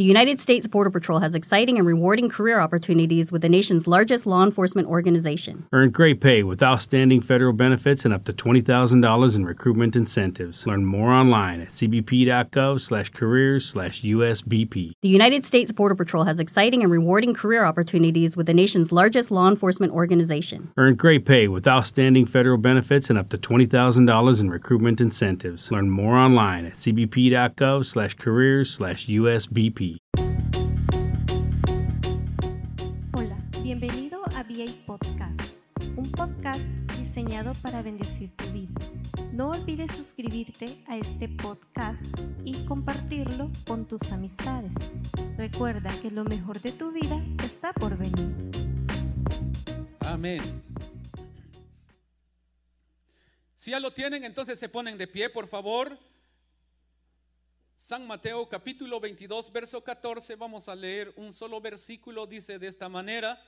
The United States Border Patrol has exciting and rewarding career opportunities with the nation's largest law enforcement organization. Earn great pay with outstanding federal benefits and up to $20,000 in recruitment incentives. Learn more online at cbp.gov slash careers slash USBP. The United States Border Patrol has exciting and rewarding career opportunities with the nation's largest law enforcement organization. Earn great pay with outstanding federal benefits and up to $20,000 in recruitment incentives. Learn more online at cbp.gov bienvenido a VA Podcast, un podcast diseñado para bendecir tu vida. No olvides suscribirte a este podcast y compartirlo con tus amistades. Recuerda que lo mejor de tu vida está por venir. Amén. Si ya lo tienen, entonces se ponen de pie, por favor. San Mateo capítulo 22, verso 14, vamos a leer un solo versículo, dice de esta manera,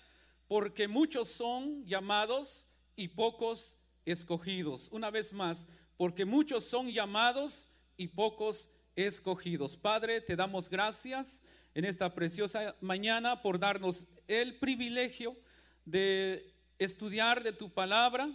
porque muchos son llamados y pocos escogidos. Una vez más, porque muchos son llamados y pocos escogidos. Padre, te damos gracias en esta preciosa mañana por darnos el privilegio de estudiar de tu palabra.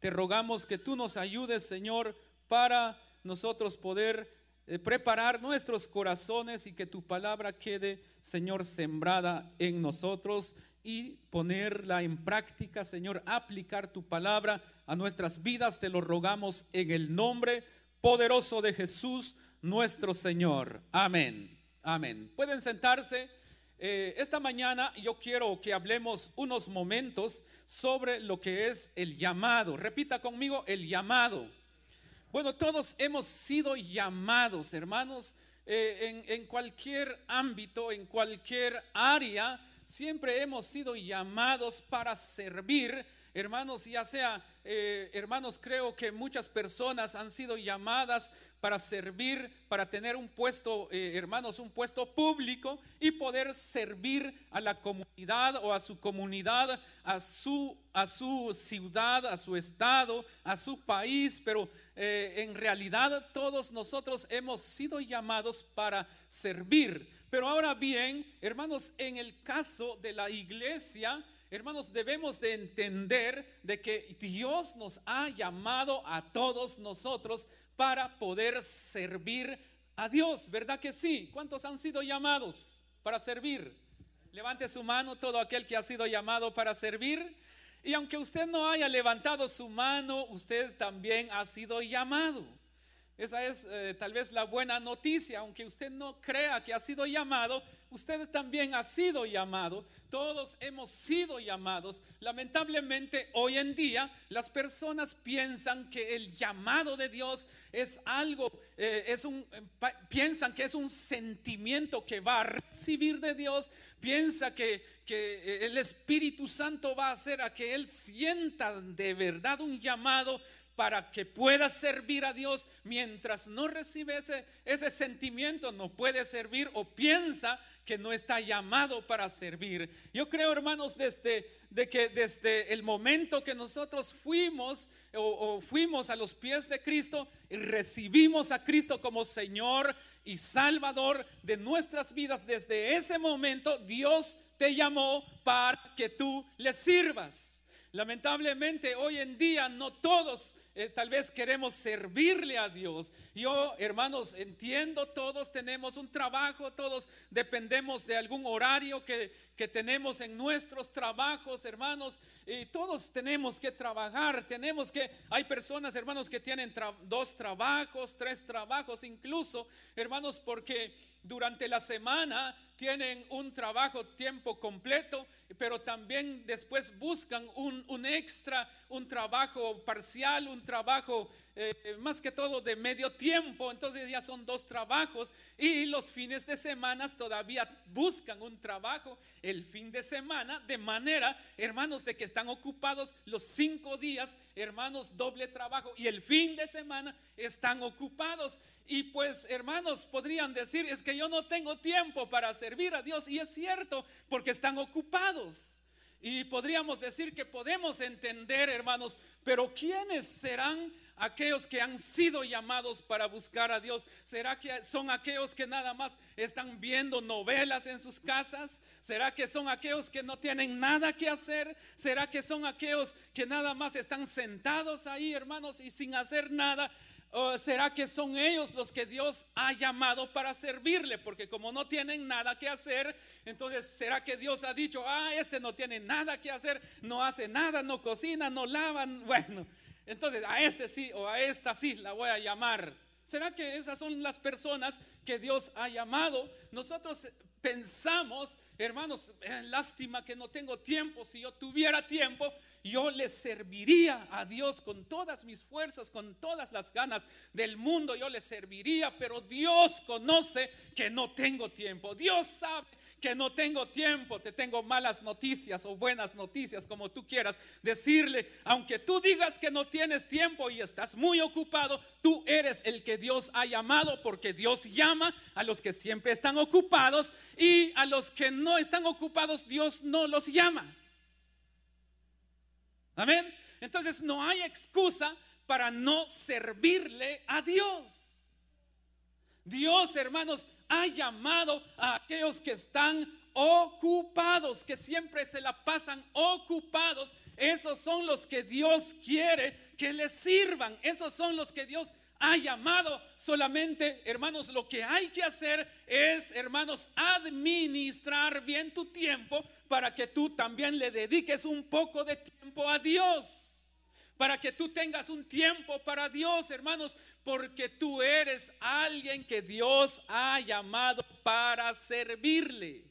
Te rogamos que tú nos ayudes, Señor, para nosotros poder eh, preparar nuestros corazones y que tu palabra quede, Señor, sembrada en nosotros y ponerla en práctica, Señor, aplicar tu palabra a nuestras vidas. Te lo rogamos en el nombre poderoso de Jesús, nuestro Señor. Amén. Amén. Pueden sentarse. Eh, esta mañana yo quiero que hablemos unos momentos sobre lo que es el llamado. Repita conmigo, el llamado. Bueno, todos hemos sido llamados, hermanos, eh, en, en cualquier ámbito, en cualquier área, siempre hemos sido llamados para servir. Hermanos, ya sea, eh, hermanos, creo que muchas personas han sido llamadas para servir, para tener un puesto, eh, hermanos, un puesto público y poder servir a la comunidad o a su comunidad, a su, a su ciudad, a su estado, a su país, pero eh, en realidad todos nosotros hemos sido llamados para servir. Pero ahora bien, hermanos, en el caso de la iglesia, hermanos, debemos de entender de que Dios nos ha llamado a todos nosotros para poder servir a Dios, ¿verdad que sí? ¿Cuántos han sido llamados para servir? Levante su mano todo aquel que ha sido llamado para servir. Y aunque usted no haya levantado su mano, usted también ha sido llamado. Esa es eh, tal vez la buena noticia, aunque usted no crea que ha sido llamado, usted también ha sido llamado, todos hemos sido llamados. Lamentablemente hoy en día las personas piensan que el llamado de Dios es algo, eh, es un, piensan que es un sentimiento que va a recibir de Dios, piensa que, que eh, el Espíritu Santo va a hacer a que él sienta de verdad un llamado para que pueda servir a Dios mientras no recibe ese, sentimiento, no puede servir o piensa que no está llamado para servir. Yo creo, hermanos, desde de que desde el momento que nosotros fuimos o, o fuimos a los pies de Cristo y recibimos a Cristo como Señor y Salvador de nuestras vidas, desde ese momento Dios te llamó para que tú le sirvas. Lamentablemente hoy en día no todos eh, tal vez queremos servirle a Dios. Yo, hermanos, entiendo, todos tenemos un trabajo, todos dependemos de algún horario que, que tenemos en nuestros trabajos, hermanos, y todos tenemos que trabajar, tenemos que, hay personas, hermanos, que tienen dos trabajos, tres trabajos incluso, hermanos, porque durante la semana tienen un trabajo tiempo completo, pero también después buscan un, un extra, un trabajo parcial, un trabajo eh, más que todo de medio tiempo, entonces ya son dos trabajos y los fines de semana todavía buscan un trabajo el fin de semana, de manera, hermanos, de que están ocupados los cinco días, hermanos, doble trabajo y el fin de semana están ocupados. Y pues, hermanos, podrían decir, es que yo no tengo tiempo para servir a Dios y es cierto, porque están ocupados. Y podríamos decir que podemos entender, hermanos, pero ¿quiénes serán aquellos que han sido llamados para buscar a Dios? ¿Será que son aquellos que nada más están viendo novelas en sus casas? ¿Será que son aquellos que no tienen nada que hacer? ¿Será que son aquellos que nada más están sentados ahí, hermanos, y sin hacer nada? ¿O será que son ellos los que Dios ha llamado para servirle? Porque como no tienen nada que hacer, entonces será que Dios ha dicho, ah, este no tiene nada que hacer, no hace nada, no cocina, no lavan. Bueno, entonces a este sí o a esta sí la voy a llamar. ¿Será que esas son las personas que Dios ha llamado? Nosotros pensamos, hermanos, eh, lástima que no tengo tiempo. Si yo tuviera tiempo, yo le serviría a Dios con todas mis fuerzas, con todas las ganas del mundo. Yo le serviría, pero Dios conoce que no tengo tiempo. Dios sabe que no tengo tiempo, te tengo malas noticias o buenas noticias, como tú quieras decirle, aunque tú digas que no tienes tiempo y estás muy ocupado, tú eres el que Dios ha llamado porque Dios llama a los que siempre están ocupados y a los que no están ocupados Dios no los llama. Amén. Entonces no hay excusa para no servirle a Dios. Dios, hermanos, ha llamado a aquellos que están ocupados, que siempre se la pasan ocupados. Esos son los que Dios quiere que les sirvan. Esos son los que Dios ha llamado. Solamente, hermanos, lo que hay que hacer es, hermanos, administrar bien tu tiempo para que tú también le dediques un poco de tiempo a Dios para que tú tengas un tiempo para Dios, hermanos, porque tú eres alguien que Dios ha llamado para servirle.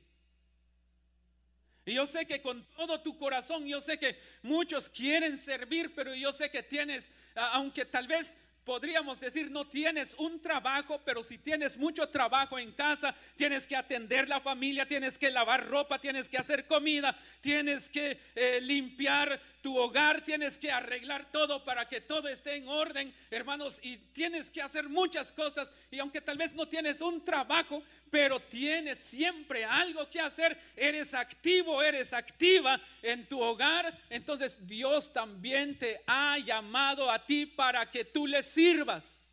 Y yo sé que con todo tu corazón, yo sé que muchos quieren servir, pero yo sé que tienes, aunque tal vez podríamos decir, no tienes un trabajo, pero si tienes mucho trabajo en casa, tienes que atender la familia, tienes que lavar ropa, tienes que hacer comida, tienes que eh, limpiar tu hogar, tienes que arreglar todo para que todo esté en orden, hermanos, y tienes que hacer muchas cosas. Y aunque tal vez no tienes un trabajo, pero tienes siempre algo que hacer, eres activo, eres activa en tu hogar, entonces Dios también te ha llamado a ti para que tú le sirvas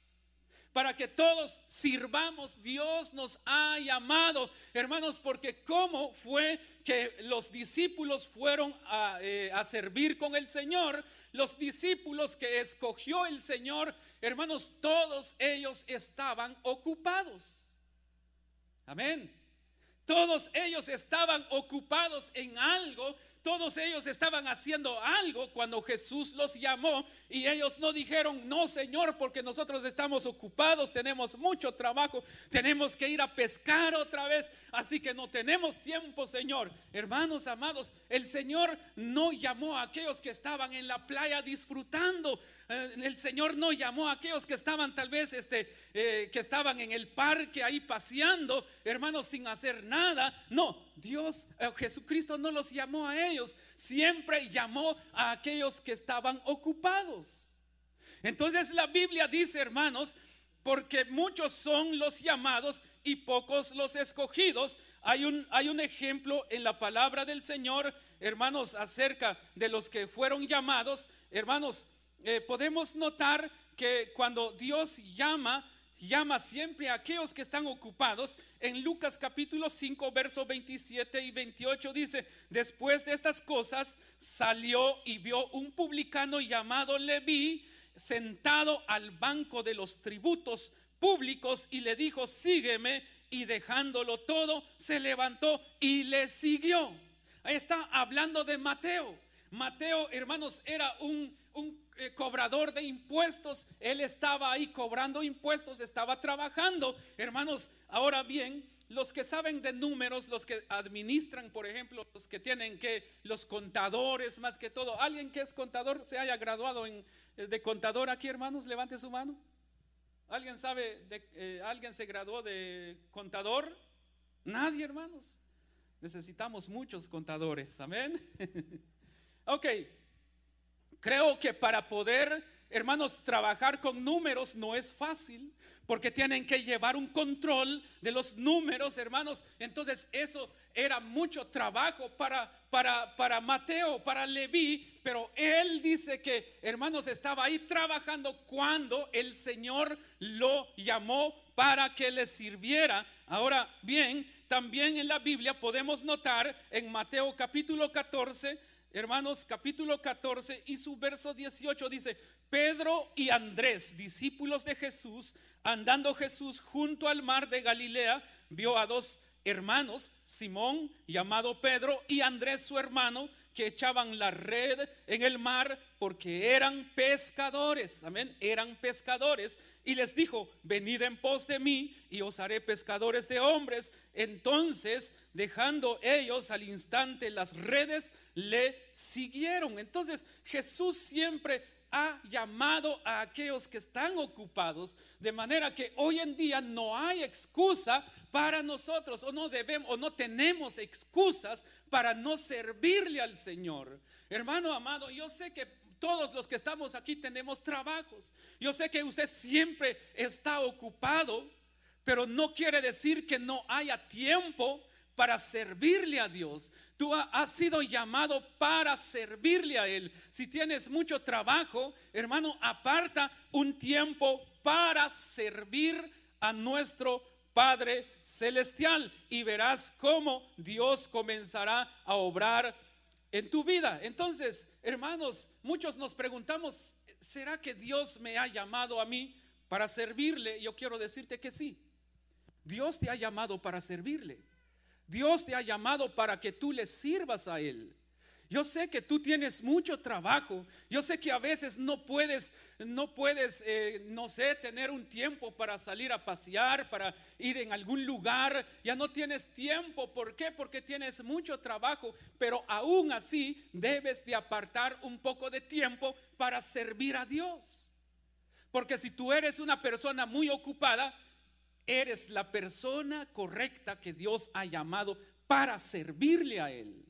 para que todos sirvamos. Dios nos ha llamado, hermanos, porque cómo fue que los discípulos fueron a, eh, a, servir con el Señor, los discípulos que escogió el Señor, hermanos, todos ellos estaban ocupados. Amén. Todos ellos estaban ocupados en algo todos ellos estaban haciendo algo cuando Jesús los llamó y ellos no dijeron, no Señor, porque nosotros estamos ocupados, tenemos mucho trabajo, tenemos que ir a pescar otra vez, así que no tenemos tiempo, Señor. Hermanos amados, el Señor no llamó a aquellos que estaban en la playa disfrutando, eh, el Señor no llamó a aquellos que estaban tal vez, este, eh, que estaban en el parque ahí paseando, hermanos, sin hacer nada. No, Dios, eh, Jesucristo no los llamó a ellos, siempre llamó a aquellos que estaban ocupados. Entonces la Biblia dice, hermanos, porque muchos son los llamados y pocos los escogidos. Hay un, hay un ejemplo en la palabra del Señor, hermanos, acerca de los que fueron llamados. Hermanos, eh, podemos notar que cuando Dios llama, llama siempre a aquellos que están ocupados. En Lucas capítulo 5, versos 27 y 28 dice, después de estas cosas salió y vio un publicano llamado Leví sentado al banco de los tributos públicos y le dijo, sígueme. Y dejándolo todo, se levantó y le siguió. Ahí está hablando de Mateo. Mateo, hermanos, era un, cobrador de impuestos, él estaba ahí cobrando impuestos, estaba trabajando. Hermanos, ahora bien, los que saben de números, los que administran, por ejemplo, los que tienen que, los contadores más que todo, alguien que es contador se haya graduado eh, de contador aquí, hermanos, levante su mano. ¿Alguien sabe, de, eh, alguien se graduó de contador? Nadie, hermanos. Necesitamos muchos contadores, amén. ok, Creo que para poder hermanos, trabajar con números no es fácil porque tienen que llevar un control de los números, hermanos. Entonces eso era mucho trabajo para, para, para Mateo, para Leví, pero él dice que, hermanos, estaba ahí trabajando cuando el Señor lo llamó para que le sirviera. Ahora bien, también en la Biblia podemos notar en Mateo capítulo 14, hermanos, capítulo 14 y su verso 18 dice, Pedro y Andrés, discípulos de Jesús, andando Jesús junto al mar de Galilea, vio a dos hermanos, Simón llamado Pedro y Andrés su hermano, que echaban la red en el mar porque eran pescadores, amén, eran pescadores. Y les dijo, venid en pos de mí y os haré pescadores de hombres. Entonces, dejando ellos al instante las redes, le siguieron. Entonces, Jesús siempre ha llamado a aquellos que están ocupados, de manera que hoy en día no hay excusa para nosotros, o no debemos, o no tenemos excusas para no servirle al Señor. Hermano amado, yo sé que todos los que estamos aquí tenemos trabajos. Yo sé que usted siempre está ocupado, pero no quiere decir que no haya tiempo para servirle a Dios. Tú has sido llamado para servirle a Él. Si tienes mucho trabajo, hermano, aparta un tiempo para servir a nuestro Padre Celestial y verás cómo Dios comenzará a obrar en tu vida. Entonces, hermanos, muchos nos preguntamos, ¿será que Dios me ha llamado a mí para servirle? Yo quiero decirte que sí. Dios te ha llamado para servirle. Dios te ha llamado para que tú le sirvas a Él. Yo sé que tú tienes mucho trabajo. Yo sé que a veces no puedes, no puedes, eh, no sé, tener un tiempo para salir a pasear, para ir en algún lugar. Ya no tienes tiempo. ¿Por qué? Porque tienes mucho trabajo. Pero aún así debes de apartar un poco de tiempo para servir a Dios. Porque si tú eres una persona muy ocupada, eres la persona correcta que Dios ha llamado para servirle a Él.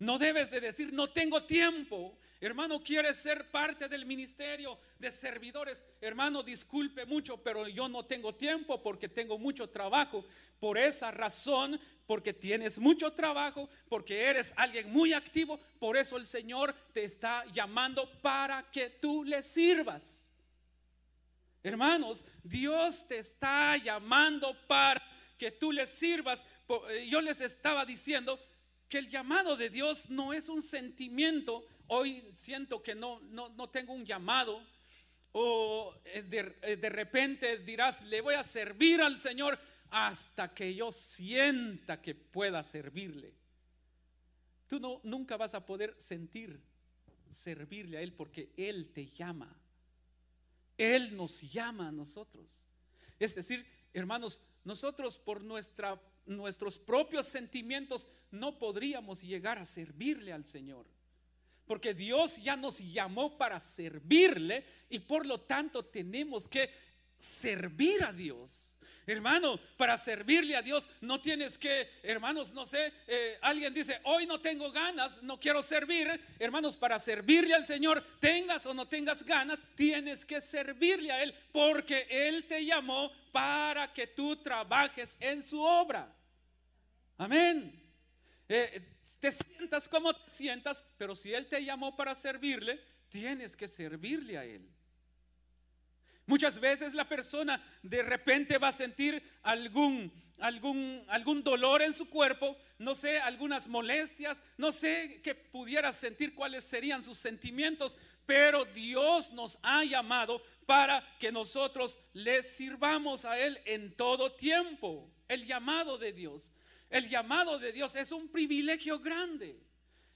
No debes de decir, no tengo tiempo. Hermano, quieres ser parte del ministerio de servidores. Hermano, disculpe mucho, pero yo no tengo tiempo porque tengo mucho trabajo. Por esa razón, porque tienes mucho trabajo, porque eres alguien muy activo, por eso el Señor te está llamando para que tú le sirvas. Hermanos, Dios te está llamando para que tú le sirvas. Eh, yo les estaba diciendo que el llamado de Dios no es un sentimiento. Hoy siento que no, no, tengo un llamado. O eh, de, eh, de repente dirás, le voy a servir al Señor hasta que yo sienta que pueda servirle. Tú no, nunca vas a poder sentir servirle a Él porque Él te llama. Él nos llama a nosotros. Es decir, hermanos, nosotros por nuestra, nuestros propios sentimientos no podríamos llegar a servirle al Señor. Porque Dios ya nos llamó para servirle y por lo tanto tenemos que servir a Dios. Hermano, para servirle a Dios no tienes que, hermanos, no sé, eh, alguien dice, hoy no tengo ganas, no quiero servir. Hermanos, para servirle al Señor, tengas o no tengas ganas, tienes que servirle a Él, porque Él te llamó para que tú trabajes en su obra. Amén. Eh, te sientas como te sientas, pero si Él te llamó para servirle, tienes que servirle a Él. Muchas veces la persona de repente va a sentir algún, algún, algún dolor en su cuerpo, no sé, algunas molestias, no sé que pudiera sentir cuáles serían sus sentimientos, pero Dios nos ha llamado para que nosotros le sirvamos a Él en todo tiempo. El llamado de Dios. El llamado de Dios es un privilegio grande.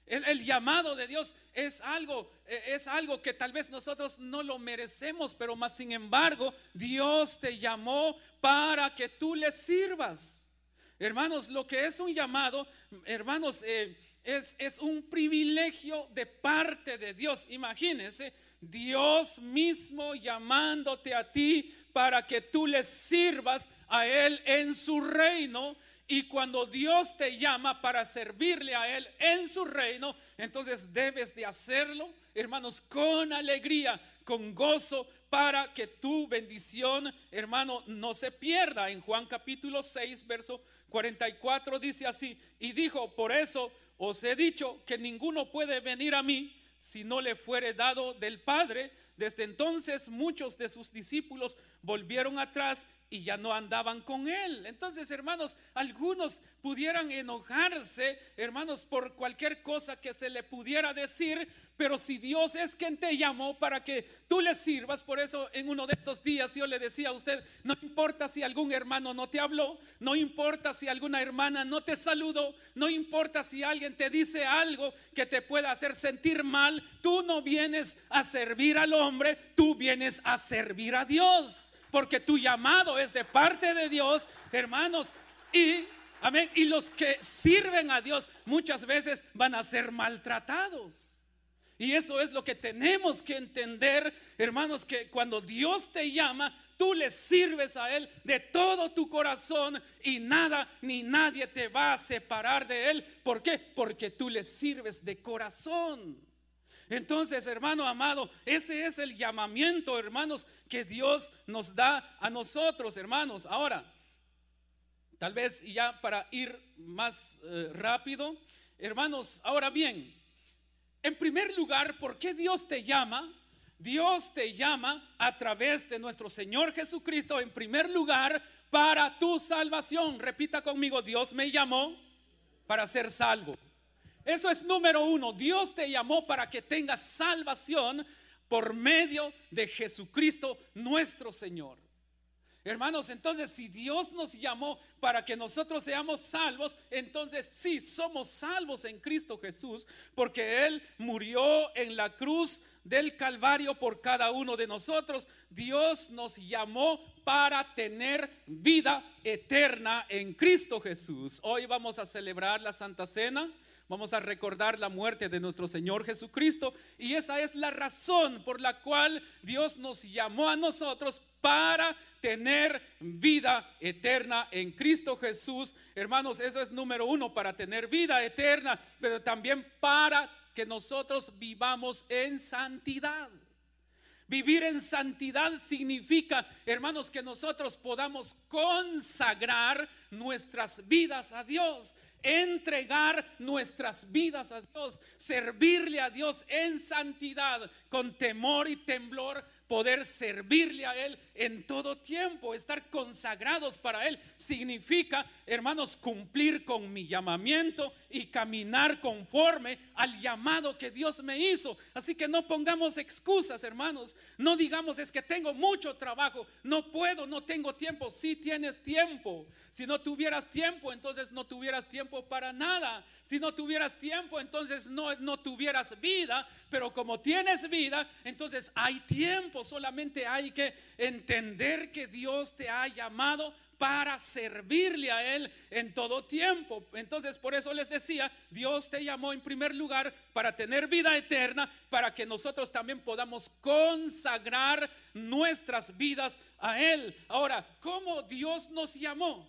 El, llamado de Dios es algo, eh, es algo que tal vez nosotros no lo merecemos, pero más sin embargo, Dios te llamó para que tú le sirvas. Hermanos, lo que es un llamado, hermanos, eh, es, es un privilegio de parte de Dios. Imagínense, Dios mismo llamándote a ti para que tú le sirvas a Él en su reino Y cuando Dios te llama para servirle a Él en su reino, entonces debes de hacerlo, hermanos, con alegría, con gozo, para que tu bendición, hermano, no se pierda. En Juan capítulo 6, verso 44 dice así, y dijo, por eso os he dicho que ninguno puede venir a mí si no le fuere dado del Padre. Desde entonces muchos de sus discípulos volvieron atrás y ya no andaban con él. Entonces, hermanos, algunos pudieran enojarse, hermanos, por cualquier cosa que se le pudiera decir, pero si Dios es quien te llamó para que tú le sirvas, por eso en uno de estos días yo le decía a usted, no importa si algún hermano no te habló, no importa si alguna hermana no te saludó, no importa si alguien te dice algo que te pueda hacer sentir mal, tú no vienes a servir al hombre, tú vienes a servir a Dios porque tu llamado es de parte de Dios, hermanos, y amén, y los que sirven a Dios muchas veces van a ser maltratados. Y eso es lo que tenemos que entender, hermanos, que cuando Dios te llama, tú le sirves a Él de todo tu corazón y nada ni nadie te va a separar de Él. ¿Por qué? Porque tú le sirves de corazón. Entonces, hermano amado, ese es el llamamiento, hermanos, que Dios nos da a nosotros, hermanos. Ahora, tal vez ya para ir más eh, rápido, hermanos, ahora bien, en primer lugar, ¿por qué Dios te llama? Dios te llama a través de nuestro Señor Jesucristo, en primer lugar, para tu salvación. Repita conmigo, Dios me llamó para ser salvo. Eso es número uno. Dios te llamó para que tengas salvación por medio de Jesucristo nuestro Señor. Hermanos, entonces si Dios nos llamó para que nosotros seamos salvos, entonces sí, somos salvos en Cristo Jesús, porque Él murió en la cruz del Calvario por cada uno de nosotros. Dios nos llamó para tener vida eterna en Cristo Jesús. Hoy vamos a celebrar la Santa Cena. Vamos a recordar la muerte de nuestro Señor Jesucristo y esa es la razón por la cual Dios nos llamó a nosotros para tener vida eterna en Cristo Jesús. Hermanos, eso es número uno, para tener vida eterna, pero también para que nosotros vivamos en santidad. Vivir en santidad significa, hermanos, que nosotros podamos consagrar nuestras vidas a Dios entregar nuestras vidas a Dios, servirle a Dios en santidad, con temor y temblor, poder servirle a Él en todo tiempo, estar consagrados para Él, significa, hermanos, cumplir con mi llamamiento y caminar conforme al llamado que Dios me hizo. Así que no pongamos excusas, hermanos, no digamos es que tengo mucho trabajo, no puedo, no tengo tiempo, si tienes tiempo. Si no tuvieras tiempo, entonces no tuvieras tiempo para nada. Si no tuvieras tiempo, entonces no, no tuvieras vida. Pero como tienes vida, entonces hay tiempo. Solamente hay que entender que Dios te ha llamado para servirle a Él en todo tiempo. Entonces, por eso les decía, Dios te llamó en primer lugar para tener vida eterna, para que nosotros también podamos consagrar nuestras vidas a Él. Ahora, ¿cómo Dios nos llamó?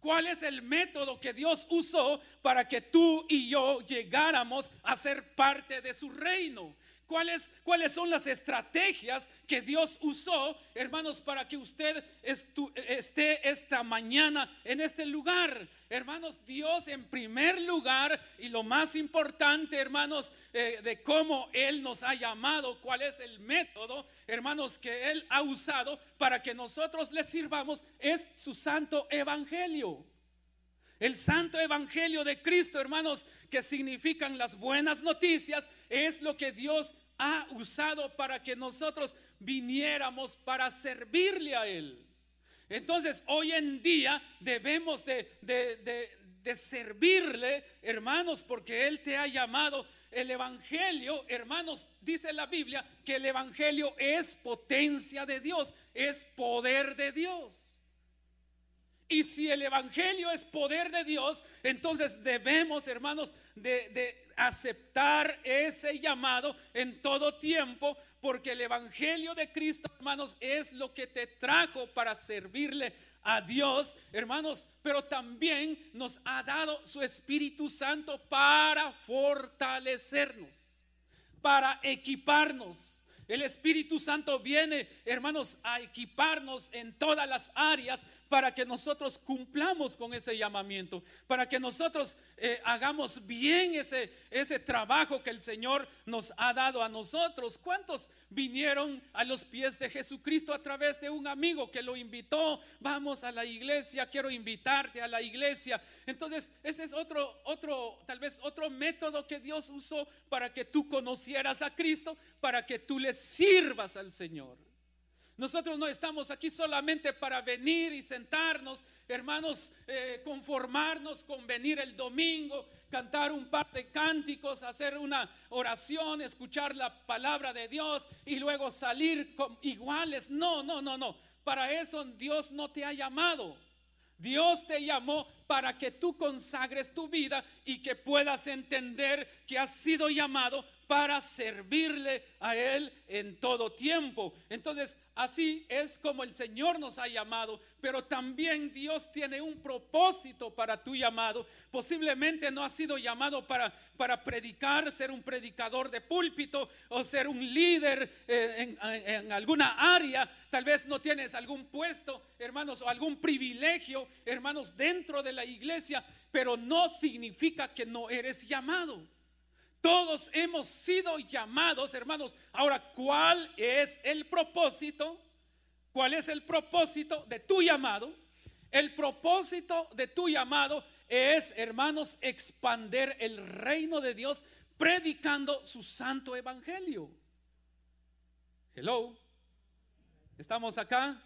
¿Cuál es el método que Dios usó para que tú y yo llegáramos a ser parte de su reino? ¿Cuáles, ¿Cuáles son las estrategias que Dios usó, hermanos, para que usted esté esta mañana en este lugar? Hermanos, Dios en primer lugar y lo más importante, hermanos, eh, de cómo Él nos ha llamado, cuál es el método, hermanos, que Él ha usado para que nosotros le sirvamos, es su santo evangelio. El santo evangelio de Cristo, hermanos, que significan las buenas noticias, es lo que Dios ha usado para que nosotros viniéramos para servirle a Él. Entonces, hoy en día debemos de, de, servirle, hermanos, porque Él te ha llamado. El Evangelio, hermanos, dice la Biblia que el Evangelio es potencia de Dios, es poder de Dios. Y si el Evangelio es poder de Dios, entonces debemos, hermanos, de, aceptar ese llamado en todo tiempo, porque el Evangelio de Cristo, hermanos, es lo que te trajo para servirle a Dios, hermanos, pero también nos ha dado su Espíritu Santo para fortalecernos, para equiparnos. El Espíritu Santo viene, hermanos, a equiparnos en todas las áreas para que nosotros cumplamos con ese llamamiento, para que nosotros eh, hagamos bien ese, ese trabajo que el Señor nos ha dado a nosotros. ¿Cuántos vinieron a los pies de Jesucristo a través de un amigo que lo invitó? Vamos a la iglesia, quiero invitarte a la iglesia. Entonces, ese es otro, otro, tal vez otro método que Dios usó para que tú conocieras a Cristo, para que tú le sirvas al Señor. Nosotros no estamos aquí solamente para venir y sentarnos, hermanos, eh, conformarnos con venir el domingo, cantar un par de cánticos, hacer una oración, escuchar la palabra de Dios y luego salir iguales. No, no, no, no. Para eso Dios no te ha llamado. Dios te llamó para que tú consagres tu vida y que puedas entender que has sido llamado para servirle a Él en todo tiempo. Entonces, así es como el Señor nos ha llamado, pero también Dios tiene un propósito para tu llamado. Posiblemente no has sido llamado para, para predicar, ser un predicador de púlpito o ser un líder eh, en, en alguna área. Tal vez no tienes algún puesto, hermanos, o algún privilegio, hermanos, dentro de la iglesia, pero no significa que no eres llamado. Todos hemos sido llamados, hermanos. Ahora, ¿cuál es el propósito? ¿Cuál es el propósito de tu llamado? El propósito de tu llamado es, hermanos, expander el reino de Dios predicando su santo evangelio. Hello. ¿Estamos acá?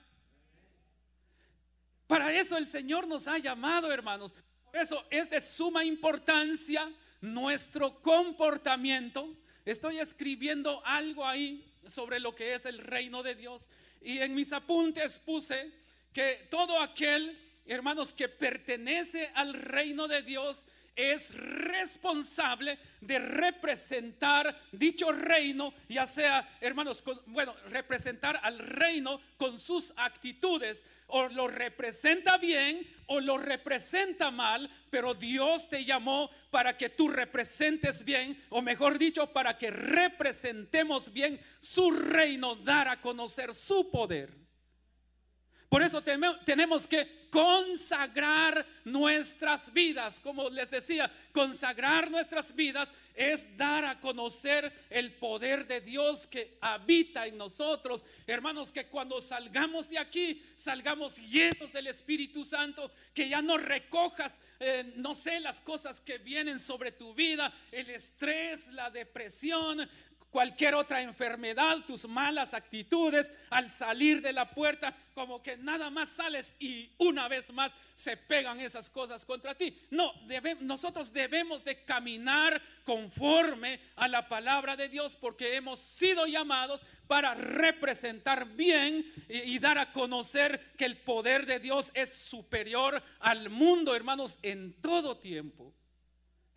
Para eso el Señor nos ha llamado, hermanos. Por eso es de suma importancia nuestro comportamiento. Estoy escribiendo algo ahí sobre lo que es el reino de Dios. Y en mis apuntes puse que todo aquel, hermanos, que pertenece al reino de Dios es responsable de representar dicho reino, ya sea, hermanos, bueno, representar al reino con sus actitudes, o lo representa bien o lo representa mal, pero Dios te llamó para que tú representes bien, o mejor dicho, para que representemos bien su reino, dar a conocer su poder. Por eso tenemos que consagrar nuestras vidas. Como les decía, consagrar nuestras vidas es dar a conocer el poder de Dios que habita en nosotros. Hermanos, que cuando salgamos de aquí, salgamos llenos del Espíritu Santo, que ya no recojas, eh, no sé, las cosas que vienen sobre tu vida, el estrés, la depresión, cualquier otra enfermedad, tus malas actitudes, al salir de la puerta, como que nada más sales y una vez más se pegan esas cosas contra ti. No, nosotros debemos de caminar conforme a la palabra de Dios porque hemos sido llamados para representar bien y, y dar a conocer que el poder de Dios es superior al mundo, hermanos, en todo tiempo.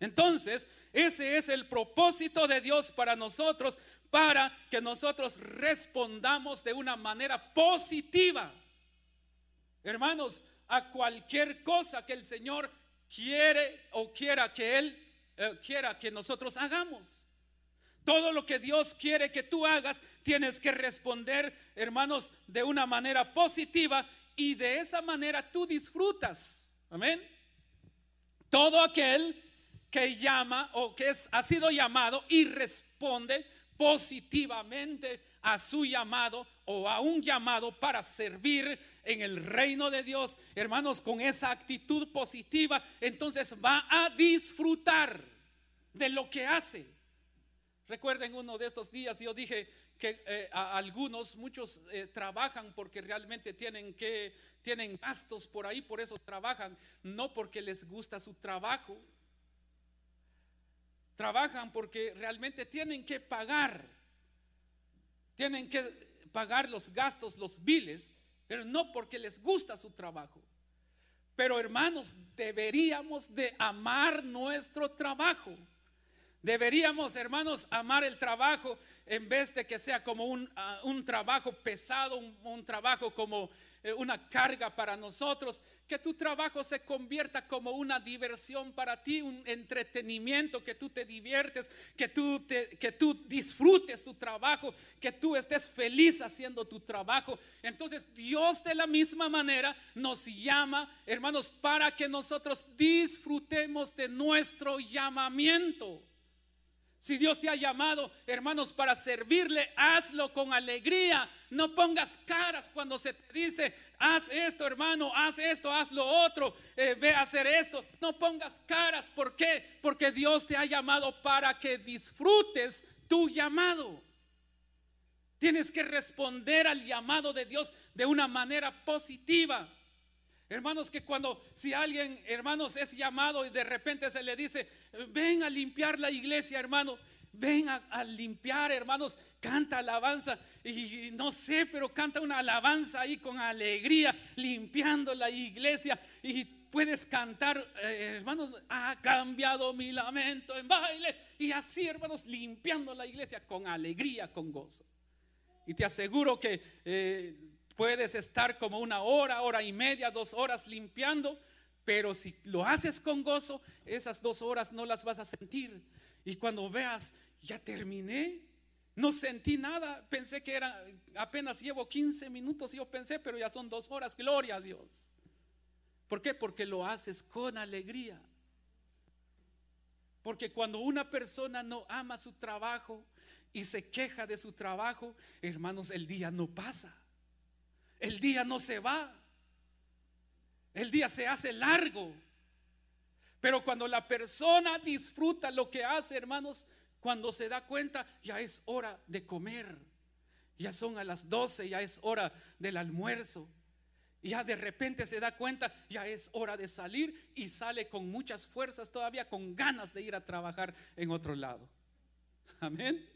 Entonces, ese es el propósito de Dios para nosotros, para que nosotros respondamos de una manera positiva. Hermanos, a cualquier cosa que el Señor quiere o quiera que Él eh, quiera que nosotros hagamos. Todo lo que Dios quiere que tú hagas, tienes que responder, hermanos, de una manera positiva y de esa manera tú disfrutas. Amén. Todo aquel que llama o que ha sido llamado y responde positivamente a su llamado o a un llamado para servir en el reino de Dios, hermanos, con esa actitud positiva, entonces va a disfrutar de lo que hace. Recuerden uno de estos días, yo dije que eh, algunos, muchos eh, trabajan porque realmente tienen que, tienen gastos por ahí, por eso trabajan, no porque les gusta su trabajo, Trabajan porque realmente tienen que pagar. Tienen que pagar los gastos, los biles, pero no porque les gusta su trabajo. Pero hermanos, deberíamos de amar nuestro trabajo. Deberíamos, hermanos, amar el trabajo en vez de que sea como un, ah, trabajo pesado, un, trabajo como una carga para nosotros. Que tu trabajo se convierta como una diversión para ti, un entretenimiento, que tú te diviertes, que tú, te, que tú disfrutes tu trabajo, que tú estés feliz haciendo tu trabajo. Entonces Dios de la misma manera nos llama, hermanos, para que nosotros disfrutemos de nuestro llamamiento. Si Dios te ha llamado, hermanos, para servirle, hazlo con alegría. No pongas caras cuando se te dice, haz esto, hermano, haz esto, haz lo otro, eh, ve a hacer esto. No pongas caras. ¿Por qué? Porque Dios te ha llamado para que disfrutes tu llamado. Tienes que responder al llamado de Dios de una manera positiva. Hermanos, que cuando si alguien, hermanos, es llamado y de repente se le dice, ven a limpiar la iglesia, hermano, ven a, limpiar, hermanos, canta alabanza. Y, no sé, pero canta una alabanza ahí con alegría, limpiando la iglesia. Y puedes cantar, eh, hermanos, ha cambiado mi lamento en baile. Y así, hermanos, limpiando la iglesia con alegría, con gozo. Y te aseguro que... Eh, Puedes estar como una hora, hora y media, dos horas limpiando, pero si lo haces con gozo, esas dos horas no las vas a sentir. Y cuando veas, ya terminé, no sentí nada, pensé que era, apenas llevo 15 minutos, yo pensé, pero ya son dos horas, gloria a Dios. ¿Por qué? Porque lo haces con alegría. Porque cuando una persona no ama su trabajo y se queja de su trabajo, hermanos, el día no pasa el día no se va. El día se hace largo. Pero cuando la persona disfruta lo que hace, hermanos, cuando se da cuenta, ya es hora de comer. Ya son a las 12, ya es hora del almuerzo. Ya de repente se da cuenta, ya es hora de salir y sale con muchas fuerzas todavía, con ganas de ir a trabajar en otro lado. Amén.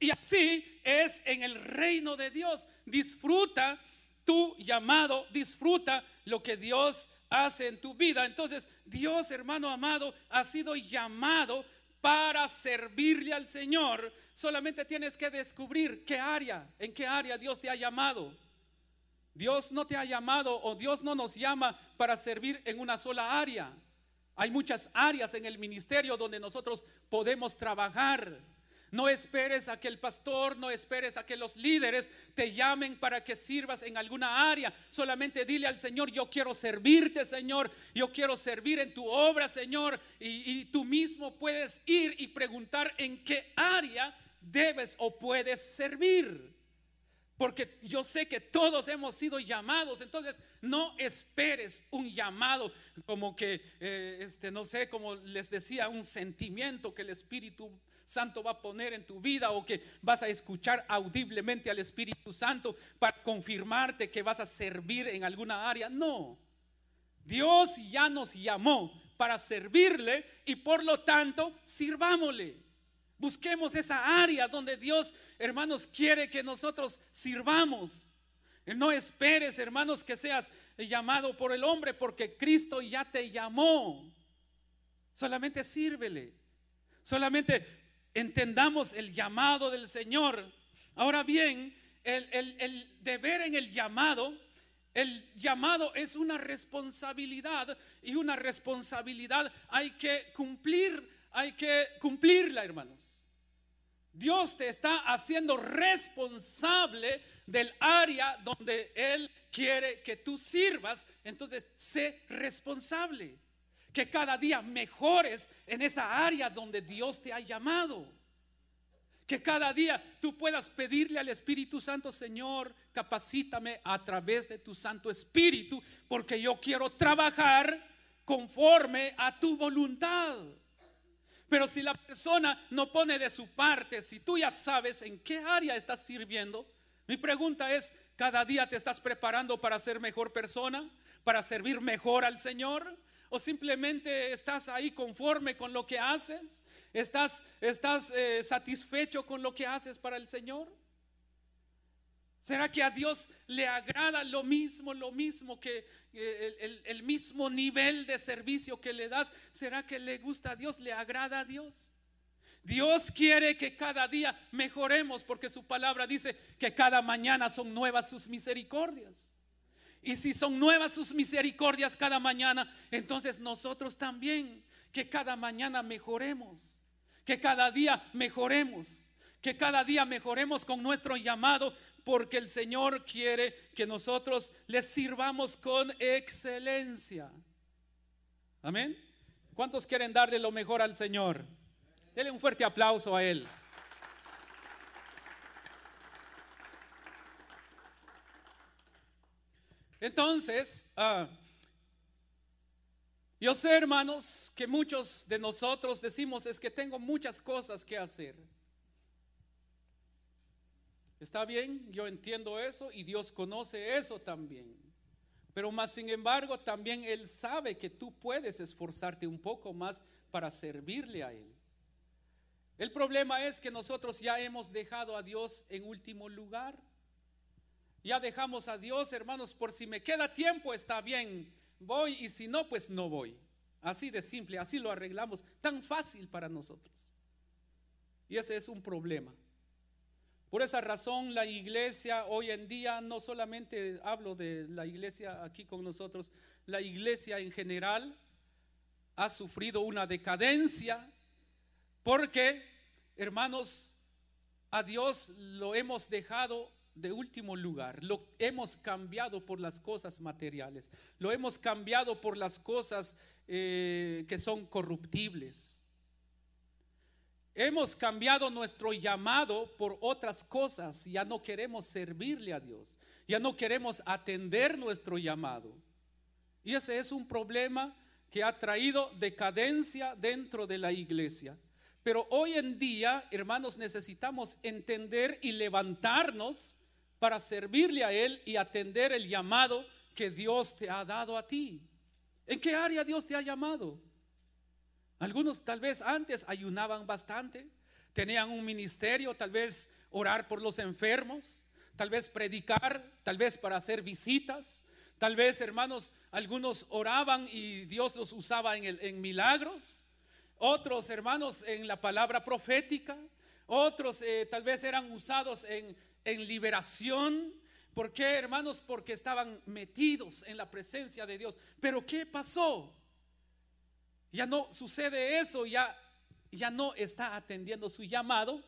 Y así es en el reino de Dios. Disfruta tu llamado, disfruta lo que Dios hace en tu vida. Entonces, Dios, hermano amado, ha sido llamado para servirle al Señor. Solamente tienes que descubrir qué área, en qué área Dios te ha llamado. Dios no te ha llamado o Dios no nos llama para servir en una sola área. Hay muchas áreas en el ministerio donde nosotros podemos trabajar. No esperes a que el pastor, no esperes a que los líderes te llamen para que sirvas en alguna área. Solamente dile al Señor, yo quiero servirte, Señor. Yo quiero servir en tu obra, Señor. Y, tú mismo puedes ir y preguntar en qué área debes o puedes servir. Porque yo sé que todos hemos sido llamados. Entonces, no esperes un llamado como que, eh, este, no sé, como les decía, un sentimiento que el Espíritu Santo va a poner en tu vida o que vas a escuchar audiblemente al Espíritu Santo para confirmarte que vas a servir en alguna área. No. Dios ya nos llamó para servirle y por lo tanto sirvámosle. Busquemos esa área donde Dios, hermanos, quiere que nosotros sirvamos. No esperes, hermanos, que seas llamado por el hombre porque Cristo ya te llamó. Solamente sírvele. Solamente entendamos el llamado del Señor. Ahora bien, el, deber en el llamado, el llamado es una responsabilidad y una responsabilidad hay que cumplir, hay que cumplirla, hermanos. Dios te está haciendo responsable del área donde Él quiere que tú sirvas. Entonces, sé responsable que cada día mejores en esa área donde Dios te ha llamado. Que cada día tú puedas pedirle al Espíritu Santo, Señor, capacítame a través de tu Santo Espíritu, porque yo quiero trabajar conforme a tu voluntad. Pero si la persona no pone de su parte, si tú ya sabes en qué área estás sirviendo, mi pregunta es, ¿cada día te estás preparando para ser mejor persona? ¿Para servir mejor al Señor? ¿O simplemente estás ahí conforme con lo que haces? ¿Estás, estás eh, satisfecho con lo que haces para el Señor? ¿Será que a Dios le agrada lo mismo, lo mismo que eh, el, el, mismo nivel de servicio que le das? ¿Será que le gusta a Dios, le agrada a Dios? Dios quiere que cada día mejoremos porque su palabra dice que cada mañana son nuevas sus misericordias. Y si son nuevas sus misericordias cada mañana, entonces nosotros también, que cada mañana mejoremos, que cada día mejoremos, que cada día mejoremos con nuestro llamado, porque el Señor quiere que nosotros le sirvamos con excelencia. Amén. ¿Cuántos quieren darle lo mejor al Señor? Dele un fuerte aplauso a Él. Entonces, ah, yo sé, hermanos, que muchos de nosotros decimos es que tengo muchas cosas que hacer. Está bien, yo entiendo eso y Dios conoce eso también. Pero más sin embargo, también Él sabe que tú puedes esforzarte un poco más para servirle a Él. El problema es que nosotros ya hemos dejado a Dios en último lugar. Ya dejamos a Dios, hermanos, por si me queda tiempo, está bien, voy y si no, pues no voy. Así de simple, así lo arreglamos, tan fácil para nosotros. Y ese es un problema. Por esa razón la iglesia hoy en día, no solamente hablo de la iglesia aquí con nosotros, la iglesia en general ha sufrido una decadencia porque, hermanos, a Dios lo hemos dejado de último lugar, lo hemos cambiado por las cosas materiales, lo hemos cambiado por las cosas eh, que son corruptibles. Hemos cambiado nuestro llamado por otras cosas. Ya no queremos servirle a Dios. Ya no queremos atender nuestro llamado. Y ese es un problema que ha traído decadencia dentro de la iglesia. Pero hoy en día, hermanos, necesitamos entender y levantarnos para servirle a Él y atender el llamado que Dios te ha dado a ti. ¿En qué área Dios te ha llamado? Algunos tal vez antes ayunaban bastante, tenían un ministerio, tal vez orar por los enfermos, tal vez predicar, tal vez para hacer visitas, tal vez hermanos, algunos oraban y Dios los usaba en, milagros, otros hermanos en la palabra profética, otros eh, tal vez eran usados en, en liberación. ¿Por qué, hermanos? Porque estaban metidos en la presencia de Dios. Pero ¿qué pasó? Ya no sucede eso, ya, ya no está atendiendo su llamado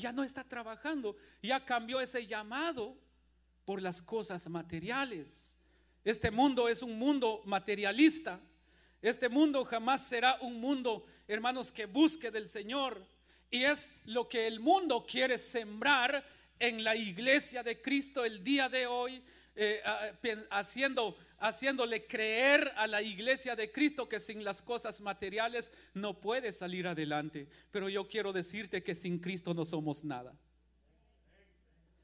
ya no está trabajando. Ya cambió ese llamado por las cosas materiales. Este mundo es un mundo materialista. Este mundo jamás será un mundo, hermanos, que busque del Señor. Y es lo que el mundo quiere sembrar en la iglesia de Cristo el día de hoy, eh, haciendo haciéndole creer a la iglesia de Cristo que sin las cosas materiales no puede salir adelante. Pero yo quiero decirte que sin Cristo no somos nada.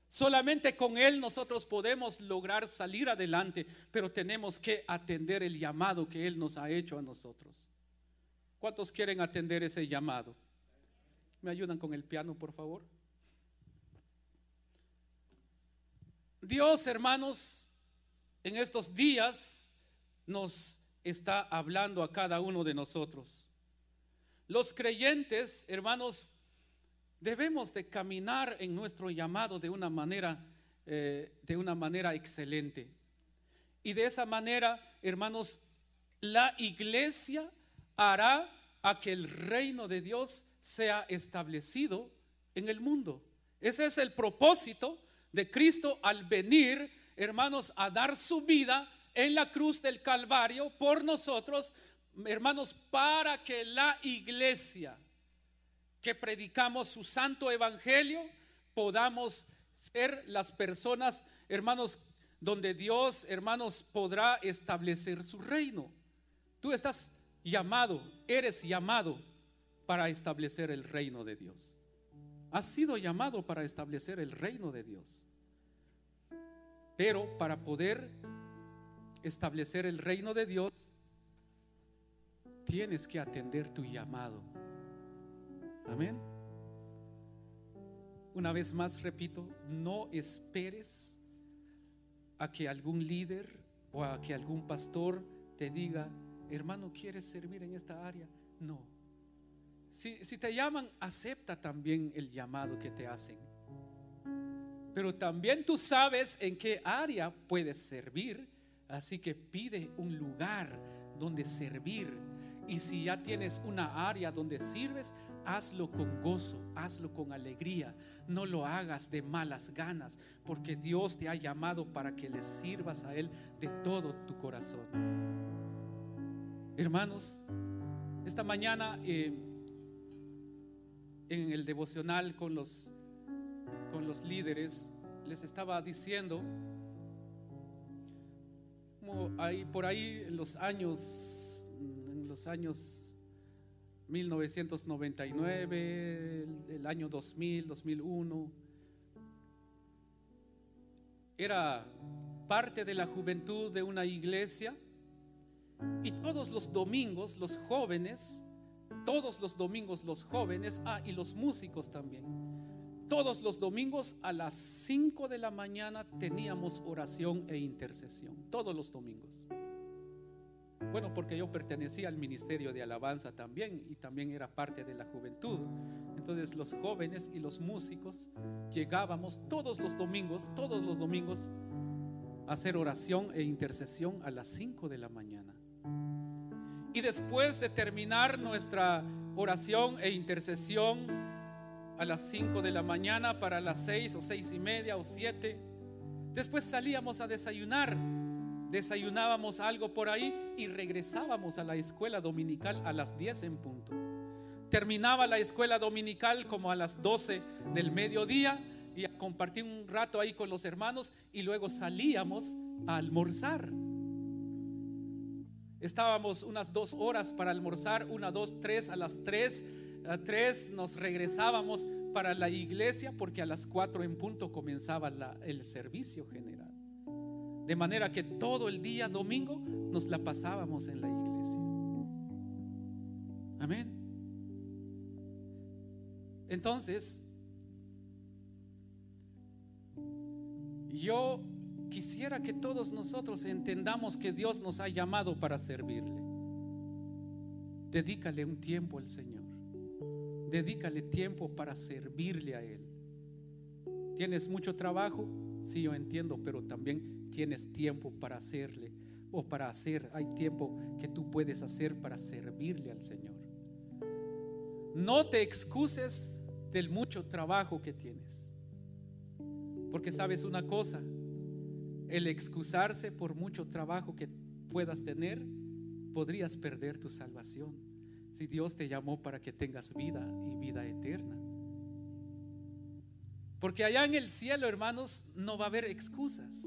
Solamente con Él nosotros podemos lograr salir adelante, pero tenemos que atender el llamado que Él nos ha hecho a nosotros. ¿Cuántos quieren atender ese llamado? ¿Me ayudan con el piano, por favor? Dios, hermanos, en estos días nos está hablando a cada uno de nosotros. Los creyentes, hermanos, debemos de caminar en nuestro llamado de una manera, eh, de una manera excelente. Y de esa manera, hermanos, la iglesia hará a que el reino de Dios sea establecido en el mundo. Ese es el propósito de Cristo al venir hermanos, a dar su vida en la cruz del Calvario por nosotros, hermanos, para que la iglesia que predicamos su santo evangelio podamos ser las personas, hermanos, donde Dios, hermanos, podrá establecer su reino. Tú estás llamado, eres llamado para establecer el reino de Dios. Has sido llamado para establecer el reino de Dios. Pero para poder establecer el reino de Dios, tienes que atender tu llamado. Amén. Una vez más repito, no esperes a que algún líder o a que algún pastor te diga, hermano, ¿quieres servir en esta área? No. Si, si te llaman, acepta también el llamado que te hacen. Pero también tú sabes en qué área puedes servir, así que pide un lugar donde servir. Y si ya tienes una área donde sirves, hazlo con gozo, hazlo con alegría. No lo hagas de malas ganas, porque Dios te ha llamado para que le sirvas a Él de todo tu corazón. Hermanos, esta mañana eh, en el devocional con los, con los líderes les estaba diciendo, ahí, por ahí en los años, en los años 1999, el, el año 2000, 2001, era parte de la juventud de una iglesia y todos los domingos los jóvenes, todos los domingos los jóvenes, ah, y los músicos también, todos los domingos a las 5 de la mañana teníamos oración e intercesión, todos los domingos. Bueno, porque yo pertenecía al ministerio de alabanza también y también era parte de la juventud. Entonces los jóvenes y los músicos llegábamos todos los domingos, todos los domingos a hacer oración e intercesión a las 5 de la mañana. Y después de terminar nuestra oración e intercesión a las 5 de la mañana para las 6 o seis y media o 7, después salíamos a desayunar desayunábamos algo por ahí y regresábamos a la escuela dominical a las 10 en punto. Terminaba la escuela dominical como a las 12 del mediodía y a compartir un rato ahí con los hermanos y luego salíamos a almorzar. Estábamos unas dos horas para almorzar, una, dos, tres, a las tres, a tres nos regresábamos para la iglesia porque a las cuatro en punto comenzaba el servicio general. De manera que todo el día domingo nos la pasábamos en la iglesia. Amén. Entonces, yo quisiera que todos nosotros entendamos que Dios nos ha llamado para servirle. Dedícale un tiempo al Señor. Dedícale tiempo para servirle a Él. ¿Tienes mucho trabajo? Sí, yo entiendo, pero también tienes tiempo para hacerle o para hacer. Hay tiempo que tú puedes hacer para servirle al Señor. No te excuses del mucho trabajo que tienes. Porque sabes una cosa, el excusarse por mucho trabajo que puedas tener, podrías perder tu salvación. Si Dios te llamó para que tengas vida y vida eterna. Porque allá en el cielo, hermanos, no va a haber excusas.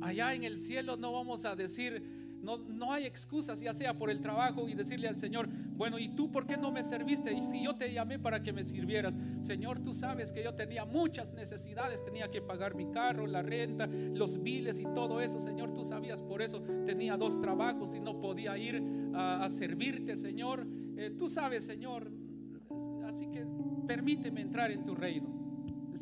Allá en el cielo no vamos a decir, no, no hay excusas, ya sea por el trabajo y decirle al Señor, bueno, ¿y tú por qué no me serviste? Y si yo te llamé para que me sirvieras, Señor, tú sabes que yo tenía muchas necesidades, tenía que pagar mi carro, la renta, los biles y todo eso, Señor, tú sabías, por eso tenía dos trabajos y no podía ir a, servirte, Señor. Eh, tú sabes, Señor, así que permíteme entrar en tu reino.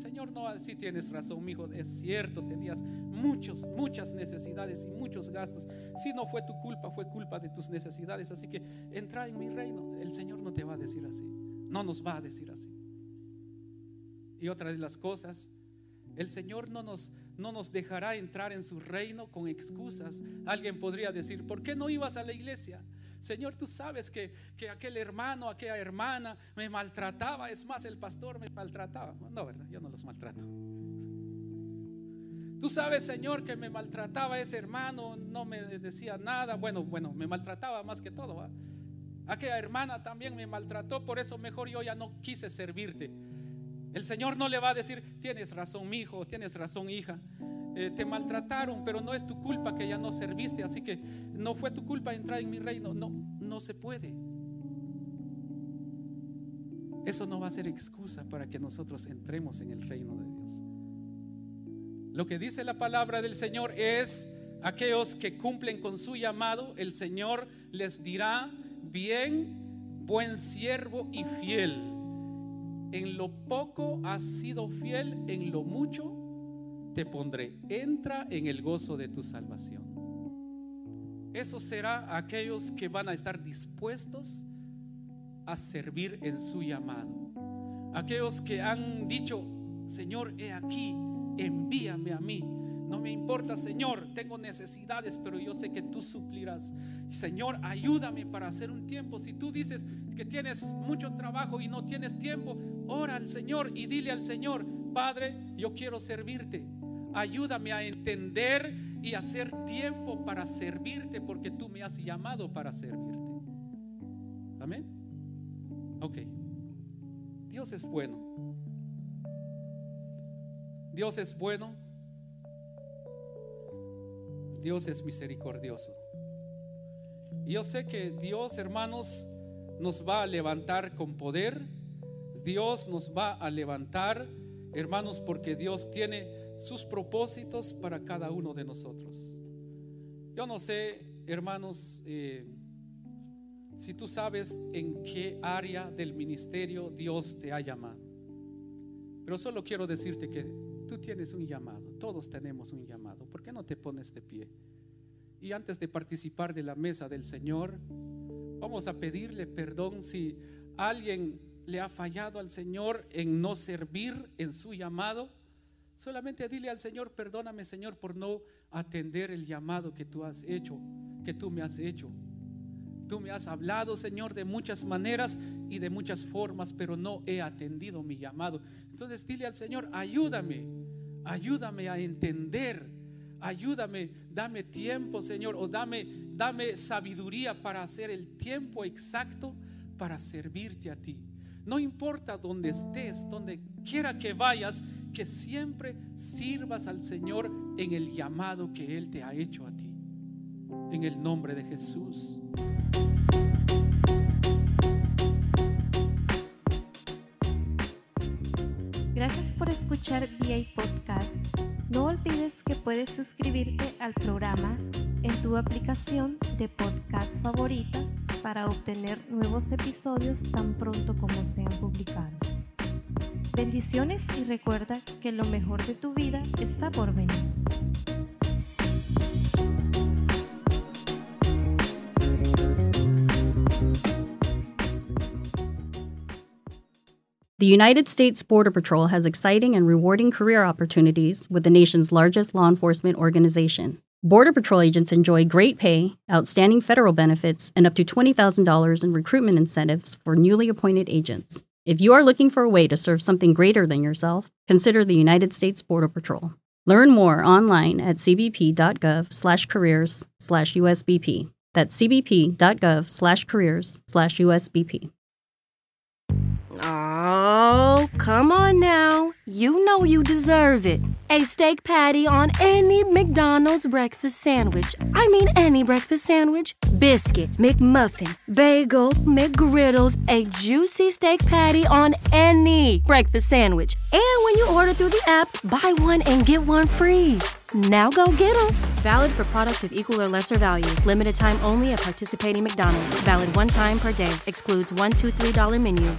Señor no si tienes razón, mi hijo, es cierto, tenías muchos, muchas necesidades y muchos gastos. Si no fue tu culpa, fue culpa de tus necesidades. Así que entra en mi reino. El Señor no te va a decir así. No nos va a decir así. Y otra de las cosas, el Señor no nos, no nos dejará entrar en su reino con excusas. Alguien podría decir, ¿por qué no ibas a la iglesia? Señor, tú sabes que, que aquel hermano, aquella hermana me maltrataba. Es más, el pastor me maltrataba. No, ¿verdad? Yo no los maltrato. Tú sabes, Señor, que me maltrataba ese hermano, no me decía nada. Bueno, bueno, me maltrataba más que todo. Aquella hermana también me maltrató, por eso mejor yo ya no quise servirte. El Señor no le va a decir, tienes razón, mi hijo, tienes razón, hija. Eh, te maltrataron, pero no es tu culpa que ya no serviste, así que no fue tu culpa entrar en mi reino. No, no se puede. Eso no va a ser excusa para que nosotros entremos en el reino de Dios. Lo que dice la palabra del Señor es, aquellos que cumplen con su llamado, el Señor les dirá, bien, buen siervo y fiel. En lo poco has sido fiel, en lo mucho te pondré. Entra en el gozo de tu salvación. Eso será aquellos que van a estar dispuestos a servir en su llamado. Aquellos que han dicho, Señor, he aquí, envíame a mí. No me importa, Señor, tengo necesidades, pero yo sé que tú suplirás. Señor, ayúdame para hacer un tiempo. Si tú dices que tienes mucho trabajo y no tienes tiempo, ora al Señor y dile al Señor, Padre, yo quiero servirte. Ayúdame a entender y hacer tiempo para servirte porque tú me has llamado para servirte. Amén. Ok. Dios es bueno. Dios es bueno. Dios es misericordioso. Yo sé que Dios, hermanos, nos va a levantar con poder. Dios nos va a levantar, hermanos, porque Dios tiene sus propósitos para cada uno de nosotros. Yo no sé, hermanos, eh, si tú sabes en qué área del ministerio Dios te ha llamado. Pero solo quiero decirte que tú tienes un llamado, todos tenemos un llamado. ¿Por qué no te pones de pie? Y antes de participar de la mesa del Señor, vamos a pedirle perdón si alguien le ha fallado al Señor en no servir en su llamado. Solamente dile al Señor, perdóname Señor por no atender el llamado que tú has hecho, que tú me has hecho. Tú me has hablado, Señor, de muchas maneras y de muchas formas, pero no he atendido mi llamado. Entonces dile al Señor, ayúdame, ayúdame a entender, ayúdame, dame tiempo, Señor, o dame, dame sabiduría para hacer el tiempo exacto para servirte a ti. No importa dónde estés, donde quiera que vayas, que siempre sirvas al Señor en el llamado que Él te ha hecho a ti. En el nombre de Jesús. Gracias por escuchar VA Podcast. No olvides que puedes suscribirte al programa en tu aplicación de podcast favorita para obtener nuevos episodios tan pronto como sean publicados. Bendiciones y recuerda que lo mejor de tu vida está por venir. The United States Border Patrol has exciting and rewarding career opportunities with the nation's largest law enforcement organization. Border Patrol agents enjoy great pay, outstanding federal benefits, and up to $20,000 in recruitment incentives for newly appointed agents. If you are looking for a way to serve something greater than yourself, consider the United States Border Patrol. Learn more online at cbp.gov/careers/usbp. That's cbp.gov/careers/usbp. Oh, come on now. You know you deserve it. A steak patty on any McDonald's breakfast sandwich. I mean, any breakfast sandwich. Biscuit, McMuffin, bagel, McGriddles, a juicy steak patty on any breakfast sandwich. And when you order through the app, buy one and get one free. Now go get them. Valid for product of equal or lesser value. Limited time only at participating McDonald's. Valid one time per day. Excludes $1, $2, $3 menu.